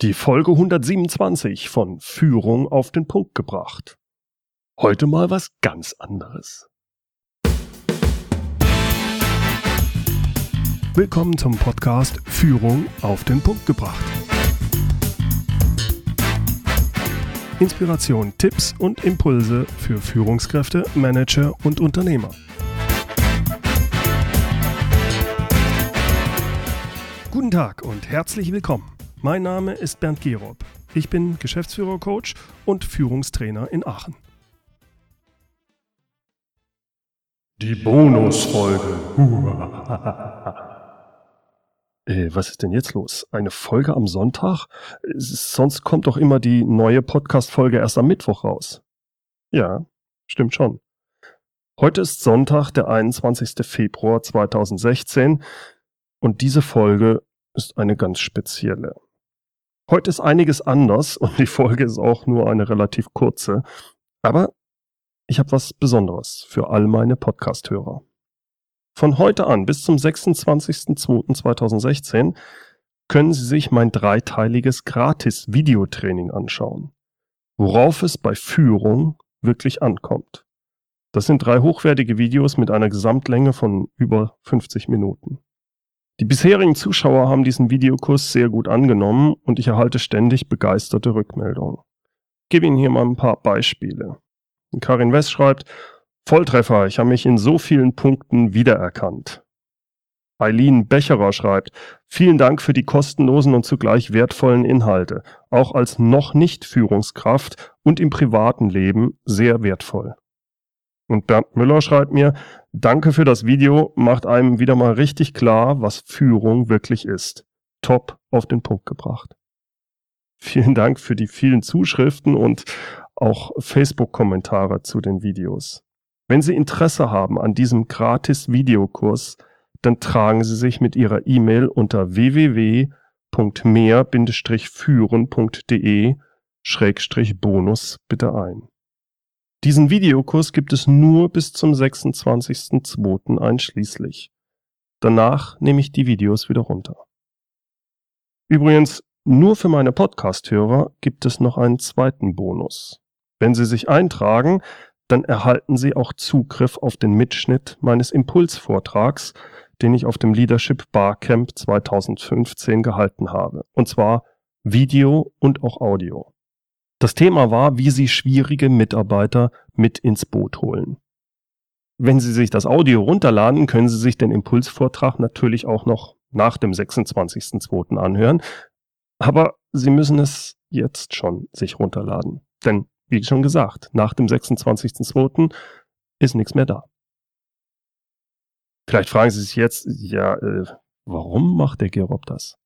Die Folge 127 von Führung auf den Punkt gebracht. Heute mal was ganz anderes. Willkommen zum Podcast Führung auf den Punkt gebracht. Inspiration, Tipps und Impulse für Führungskräfte, Manager und Unternehmer. Guten Tag und herzlich willkommen. Mein Name ist Bernd Gerob. Ich bin Geschäftsführer-Coach und Führungstrainer in Aachen. Die Bonusfolge. äh, was ist denn jetzt los? Eine Folge am Sonntag? Sonst kommt doch immer die neue Podcast-Folge erst am Mittwoch raus. Ja, stimmt schon. Heute ist Sonntag, der 21. Februar 2016 und diese Folge ist eine ganz spezielle. Heute ist einiges anders und die Folge ist auch nur eine relativ kurze. Aber ich habe was Besonderes für all meine Podcast-Hörer. Von heute an bis zum 26.02.2016 können Sie sich mein dreiteiliges Gratis-Videotraining anschauen, worauf es bei Führung wirklich ankommt. Das sind drei hochwertige Videos mit einer Gesamtlänge von über 50 Minuten. Die bisherigen Zuschauer haben diesen Videokurs sehr gut angenommen und ich erhalte ständig begeisterte Rückmeldungen. Ich gebe Ihnen hier mal ein paar Beispiele. Karin West schreibt, Volltreffer, ich habe mich in so vielen Punkten wiedererkannt. Eileen Becherer schreibt, vielen Dank für die kostenlosen und zugleich wertvollen Inhalte, auch als noch nicht Führungskraft und im privaten Leben sehr wertvoll. Und Bernd Müller schreibt mir, danke für das Video, macht einem wieder mal richtig klar, was Führung wirklich ist. Top auf den Punkt gebracht. Vielen Dank für die vielen Zuschriften und auch Facebook-Kommentare zu den Videos. Wenn Sie Interesse haben an diesem gratis Videokurs, dann tragen Sie sich mit Ihrer E-Mail unter www.mehr-führen.de-bonus bitte ein. Diesen Videokurs gibt es nur bis zum 26.02. einschließlich. Danach nehme ich die Videos wieder runter. Übrigens, nur für meine Podcast-Hörer gibt es noch einen zweiten Bonus. Wenn Sie sich eintragen, dann erhalten Sie auch Zugriff auf den Mitschnitt meines Impulsvortrags, den ich auf dem Leadership Barcamp 2015 gehalten habe. Und zwar Video und auch Audio. Das Thema war, wie Sie schwierige Mitarbeiter mit ins Boot holen. Wenn Sie sich das Audio runterladen, können Sie sich den Impulsvortrag natürlich auch noch nach dem 26.02. anhören. Aber Sie müssen es jetzt schon sich runterladen. Denn, wie schon gesagt, nach dem 26.02. ist nichts mehr da. Vielleicht fragen Sie sich jetzt, ja, äh, warum macht der Gerob das?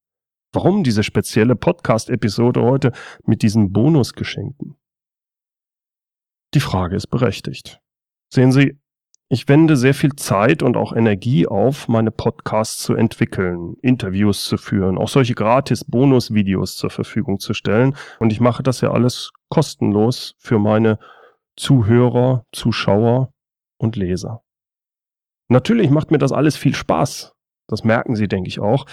Warum diese spezielle Podcast-Episode heute mit diesen Bonusgeschenken? Die Frage ist berechtigt. Sehen Sie, ich wende sehr viel Zeit und auch Energie auf, meine Podcasts zu entwickeln, Interviews zu führen, auch solche gratis Bonus-Videos zur Verfügung zu stellen. Und ich mache das ja alles kostenlos für meine Zuhörer, Zuschauer und Leser. Natürlich macht mir das alles viel Spaß. Das merken Sie, denke ich auch.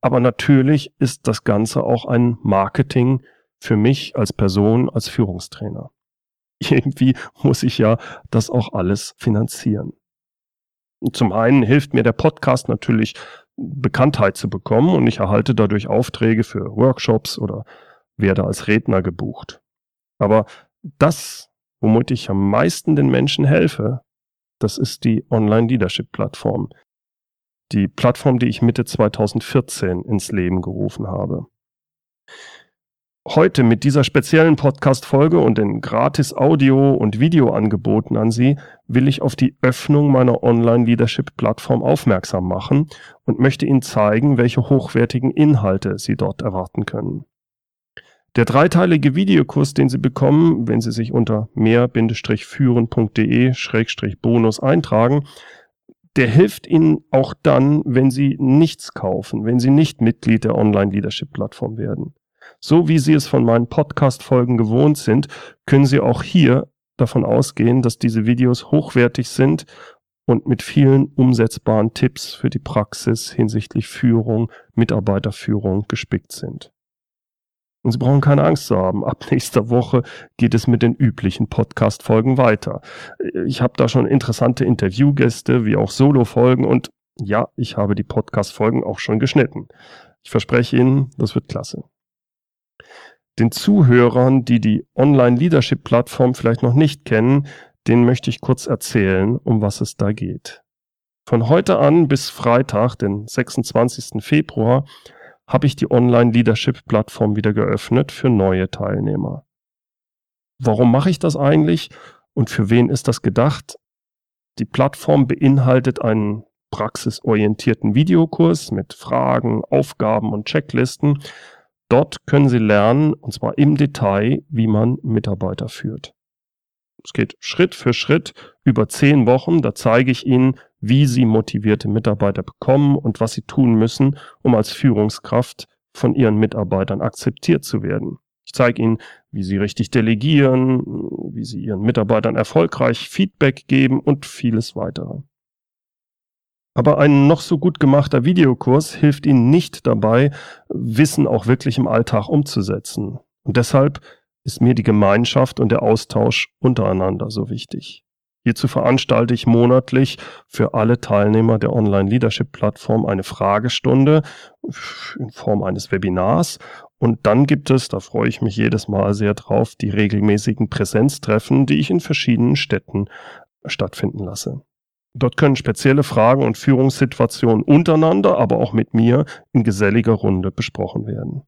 Aber natürlich ist das Ganze auch ein Marketing für mich als Person, als Führungstrainer. Irgendwie muss ich ja das auch alles finanzieren. zum einen hilft mir der Podcast natürlich, Bekanntheit zu bekommen und ich erhalte dadurch Aufträge für Workshops oder werde als Redner gebucht. Aber das, womit ich am meisten den Menschen helfe, das ist die Online-Leadership-Plattform, die Plattform, die ich Mitte 2014 ins Leben gerufen habe. Heute mit dieser speziellen Podcast-Folge und den gratis Audio- und Videoangeboten an Sie will ich auf die Öffnung meiner Online-Leadership-Plattform aufmerksam machen und möchte Ihnen zeigen, welche hochwertigen Inhalte Sie dort erwarten können. Der dreiteilige Videokurs, den Sie bekommen, wenn Sie sich unter mehr-führen.de-bonus eintragen, der hilft Ihnen auch dann, wenn Sie nichts kaufen, wenn Sie nicht Mitglied der Online-Leadership-Plattform werden. So wie Sie es von meinen Podcast-Folgen gewohnt sind, können Sie auch hier davon ausgehen, dass diese Videos hochwertig sind und mit vielen umsetzbaren Tipps für die Praxis hinsichtlich Führung, Mitarbeiterführung gespickt sind. Und Sie brauchen keine Angst zu haben. Ab nächster Woche geht es mit den üblichen Podcast-Folgen weiter. Ich habe da schon interessante Interviewgäste, wie auch Solo-Folgen und ja, ich habe die Podcast-Folgen auch schon geschnitten. Ich verspreche Ihnen, das wird klasse. Den Zuhörern, die die Online-Leadership-Plattform vielleicht noch nicht kennen, den möchte ich kurz erzählen, um was es da geht. Von heute an bis Freitag, den 26. Februar, habe ich die Online-Leadership-Plattform wieder geöffnet für neue Teilnehmer. Warum mache ich das eigentlich und für wen ist das gedacht? Die Plattform beinhaltet einen praxisorientierten Videokurs mit Fragen, Aufgaben und Checklisten. Dort können Sie lernen, und zwar im Detail, wie man Mitarbeiter führt. Es geht Schritt für Schritt über zehn Wochen. Da zeige ich Ihnen, wie Sie motivierte Mitarbeiter bekommen und was Sie tun müssen, um als Führungskraft von Ihren Mitarbeitern akzeptiert zu werden. Ich zeige Ihnen, wie Sie richtig delegieren, wie Sie Ihren Mitarbeitern erfolgreich Feedback geben und vieles weitere. Aber ein noch so gut gemachter Videokurs hilft Ihnen nicht dabei, Wissen auch wirklich im Alltag umzusetzen. Und deshalb ist mir die Gemeinschaft und der Austausch untereinander so wichtig. Hierzu veranstalte ich monatlich für alle Teilnehmer der Online-Leadership-Plattform eine Fragestunde in Form eines Webinars. Und dann gibt es, da freue ich mich jedes Mal sehr drauf, die regelmäßigen Präsenztreffen, die ich in verschiedenen Städten stattfinden lasse. Dort können spezielle Fragen und Führungssituationen untereinander, aber auch mit mir in geselliger Runde besprochen werden.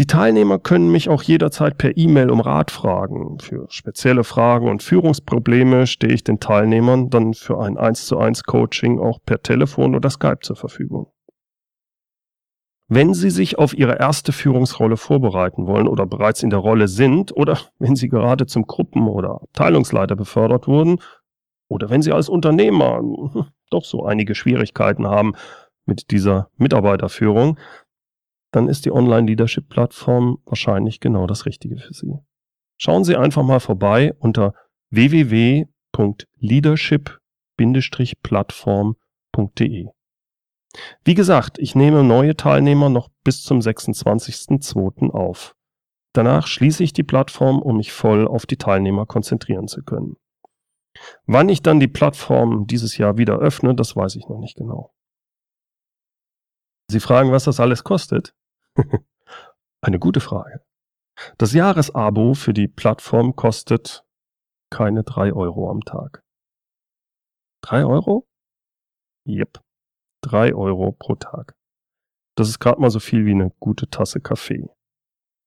Die Teilnehmer können mich auch jederzeit per E-Mail um Rat fragen. Für spezielle Fragen und Führungsprobleme stehe ich den Teilnehmern dann für ein 1 zu 1 Coaching auch per Telefon oder Skype zur Verfügung. Wenn Sie sich auf Ihre erste Führungsrolle vorbereiten wollen oder bereits in der Rolle sind oder wenn Sie gerade zum Gruppen- oder Abteilungsleiter befördert wurden oder wenn Sie als Unternehmer doch so einige Schwierigkeiten haben mit dieser Mitarbeiterführung, dann ist die Online-Leadership-Plattform wahrscheinlich genau das Richtige für Sie. Schauen Sie einfach mal vorbei unter www.leadership-plattform.de. Wie gesagt, ich nehme neue Teilnehmer noch bis zum 26.02. auf. Danach schließe ich die Plattform, um mich voll auf die Teilnehmer konzentrieren zu können. Wann ich dann die Plattform dieses Jahr wieder öffne, das weiß ich noch nicht genau. Sie fragen, was das alles kostet? Eine gute Frage. Das Jahresabo für die Plattform kostet keine drei Euro am Tag. Drei Euro? Yep. Drei Euro pro Tag. Das ist gerade mal so viel wie eine gute Tasse Kaffee.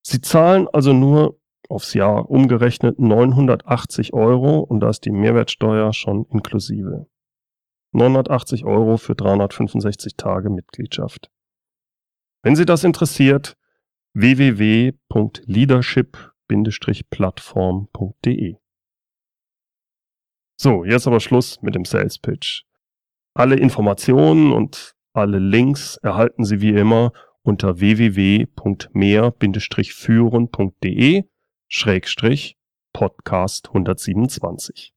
Sie zahlen also nur aufs Jahr umgerechnet 980 Euro und da ist die Mehrwertsteuer schon inklusive. 980 Euro für 365 Tage Mitgliedschaft. Wenn Sie das interessiert, www.leadership-plattform.de. So, jetzt aber Schluss mit dem Sales Pitch. Alle Informationen und alle Links erhalten Sie wie immer unter www.mehr-führen.de Schrägstrich Podcast 127.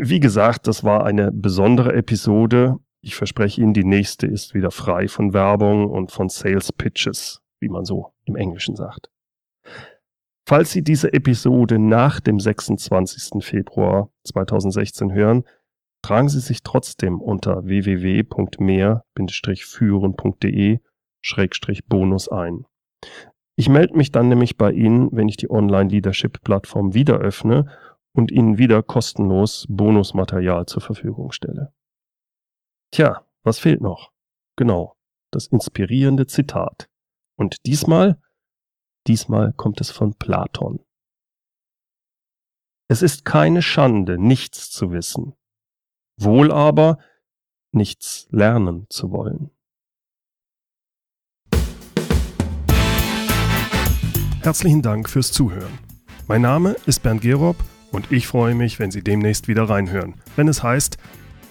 Wie gesagt, das war eine besondere Episode ich verspreche Ihnen, die nächste ist wieder frei von Werbung und von Sales Pitches, wie man so im Englischen sagt. Falls Sie diese Episode nach dem 26. Februar 2016 hören, tragen Sie sich trotzdem unter www.mehr-führen.de-bonus ein. Ich melde mich dann nämlich bei Ihnen, wenn ich die Online-Leadership-Plattform wieder öffne und Ihnen wieder kostenlos Bonusmaterial zur Verfügung stelle. Tja, was fehlt noch? Genau, das inspirierende Zitat. Und diesmal, diesmal kommt es von Platon. Es ist keine Schande, nichts zu wissen, wohl aber nichts lernen zu wollen. Herzlichen Dank fürs Zuhören. Mein Name ist Bernd Gerob und ich freue mich, wenn Sie demnächst wieder reinhören, wenn es heißt